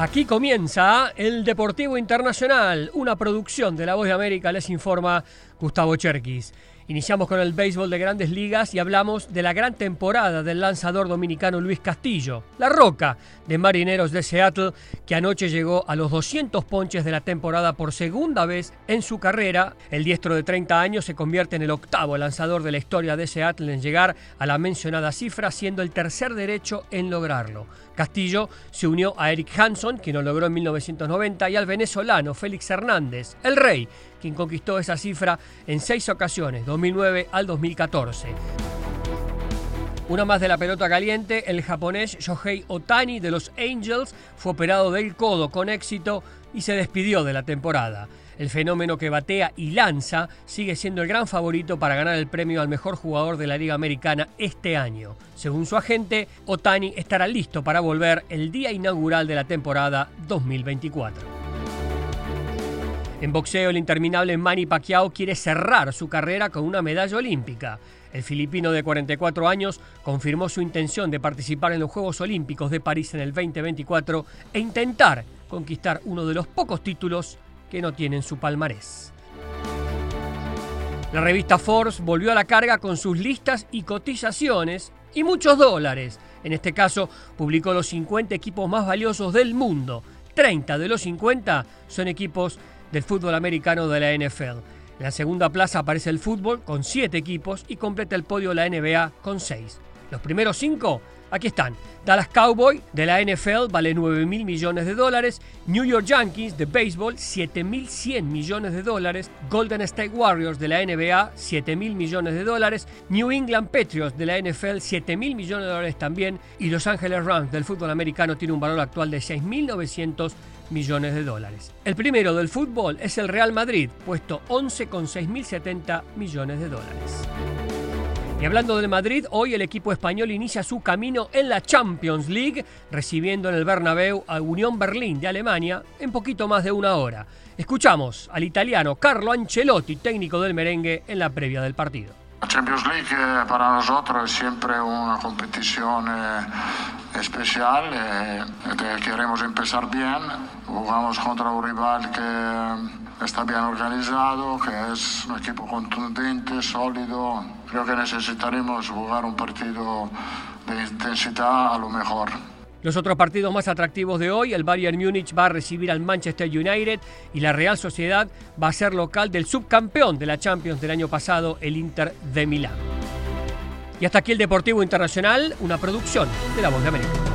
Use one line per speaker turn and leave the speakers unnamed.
Aquí comienza el Deportivo Internacional, una producción de La Voz de América, les informa Gustavo Cherkis. Iniciamos con el béisbol de grandes ligas y hablamos de la gran temporada del lanzador dominicano Luis Castillo, la roca de Marineros de Seattle, que anoche llegó a los 200 ponches de la temporada por segunda vez en su carrera. El diestro de 30 años se convierte en el octavo lanzador de la historia de Seattle en llegar a la mencionada cifra, siendo el tercer derecho en lograrlo. Castillo se unió a Eric Hanson, quien lo logró en 1990, y al venezolano Félix Hernández, el rey, quien conquistó esa cifra en seis ocasiones, 2009 al 2014. Una más de la pelota caliente, el japonés Shohei Otani de los Angels fue operado del codo con éxito y se despidió de la temporada. El fenómeno que batea y lanza sigue siendo el gran favorito para ganar el premio al mejor jugador de la Liga Americana este año. Según su agente, Otani estará listo para volver el día inaugural de la temporada 2024. En boxeo, el interminable Manny Pacquiao quiere cerrar su carrera con una medalla olímpica. El filipino de 44 años confirmó su intención de participar en los Juegos Olímpicos de París en el 2024 e intentar conquistar uno de los pocos títulos que no tienen su palmarés. La revista Forbes volvió a la carga con sus listas y cotizaciones y muchos dólares. En este caso, publicó los 50 equipos más valiosos del mundo. 30 de los 50 son equipos del fútbol americano de la NFL. En la segunda plaza aparece el fútbol con siete equipos y completa el podio la NBA con seis. Los primeros cinco, aquí están. Dallas Cowboy de la NFL vale 9 mil millones de dólares. New York Yankees de béisbol 7 mil 100 millones de dólares. Golden State Warriors de la NBA 7 mil millones de dólares. New England Patriots de la NFL 7 mil millones de dólares también. Y Los Angeles Rams del fútbol americano tiene un valor actual de 6.900 millones de dólares. El primero del fútbol es el Real Madrid, puesto 11 con 6.070 millones de dólares. Y hablando del Madrid, hoy el equipo español inicia su camino en la Champions League, recibiendo en el Bernabéu a Unión Berlín de Alemania en poquito más de una hora. Escuchamos al italiano Carlo Ancelotti, técnico del merengue, en la previa del partido.
La Champions League eh, para nosotros es siempre una competición eh, especial eh, que queremos empezar bien. Jugamos contra un rival que está bien organizado, que es un equipo contundente, sólido. Creo que necesitaremos jugar un partido de intensidad a lo mejor.
Los otros partidos más atractivos de hoy, el Bayern Múnich va a recibir al Manchester United y la Real Sociedad va a ser local del subcampeón de la Champions del año pasado, el Inter de Milán. Y hasta aquí el Deportivo Internacional, una producción de La Voz de América.